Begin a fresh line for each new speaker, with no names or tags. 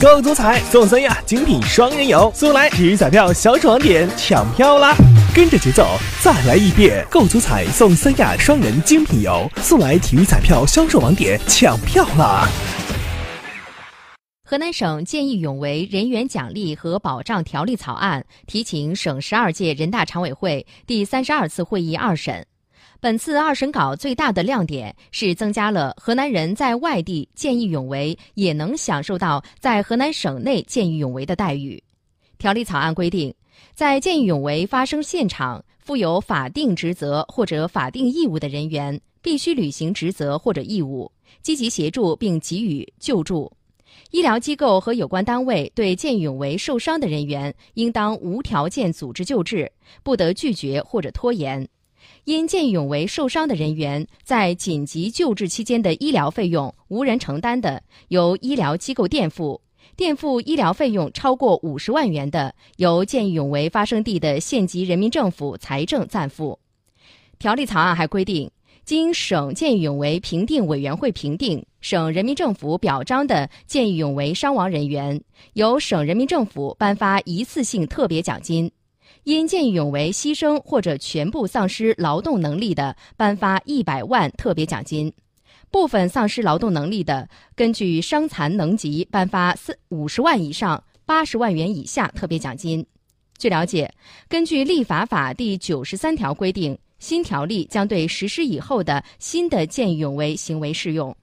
购足彩送三亚精品双人游，速来体育彩票销售网点抢票啦！跟着节奏再来一遍，购足彩送三亚双人精品游，速来体育彩票销售网点抢票啦！
河南省见义勇为人员奖励和保障条例草案提请省十二届人大常委会第三十二次会议二审。本次二审稿最大的亮点是增加了河南人在外地见义勇为也能享受到在河南省内见义勇为的待遇。条例草案规定，在见义勇为发生现场负有法定职责或者法定义务的人员，必须履行职责或者义务，积极协助并给予救助。医疗机构和有关单位对见义勇为受伤的人员，应当无条件组织救治，不得拒绝或者拖延。因见义勇为受伤的人员在紧急救治期间的医疗费用无人承担的，由医疗机构垫付；垫付医疗费用超过五十万元的，由见义勇为发生地的县级人民政府财政暂付。条例草案还规定，经省见义勇为评定委员会评定、省人民政府表彰的见义勇为伤亡人员，由省人民政府颁发一次性特别奖金。因见义勇为牺牲或者全部丧失劳动能力的，颁发一百万特别奖金；部分丧失劳动能力的，根据伤残能级颁发四五十万以上八十万元以下特别奖金。据了解，根据立法法第九十三条规定，新条例将对实施以后的新的见义勇为行为适用。